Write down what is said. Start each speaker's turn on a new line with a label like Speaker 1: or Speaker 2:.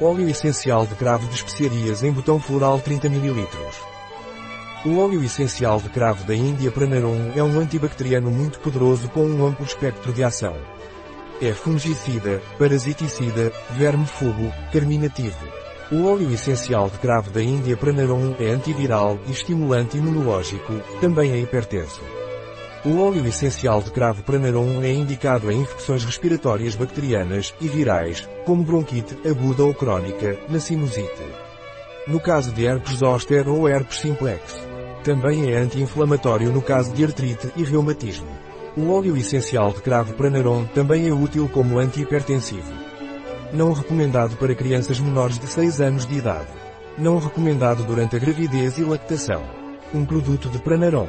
Speaker 1: Óleo essencial de cravo de especiarias em botão floral 30 ml. O óleo essencial de cravo da Índia Pranarum é um antibacteriano muito poderoso com um amplo espectro de ação. É fungicida, parasiticida, verme-fugo, carminativo. O óleo essencial de cravo da Índia Pranarum é antiviral e estimulante imunológico, também é hipertenso. O óleo essencial de cravo Pranarum é indicado em infecções respiratórias bacterianas e virais, como bronquite aguda ou crónica, na sinusite. No caso de herpes zoster ou herpes simplex. Também é anti-inflamatório no caso de artrite e reumatismo. O óleo essencial de cravo Pranarum também é útil como antihipertensivo. Não recomendado para crianças menores de 6 anos de idade. Não recomendado durante a gravidez e lactação. Um produto de Pranarum.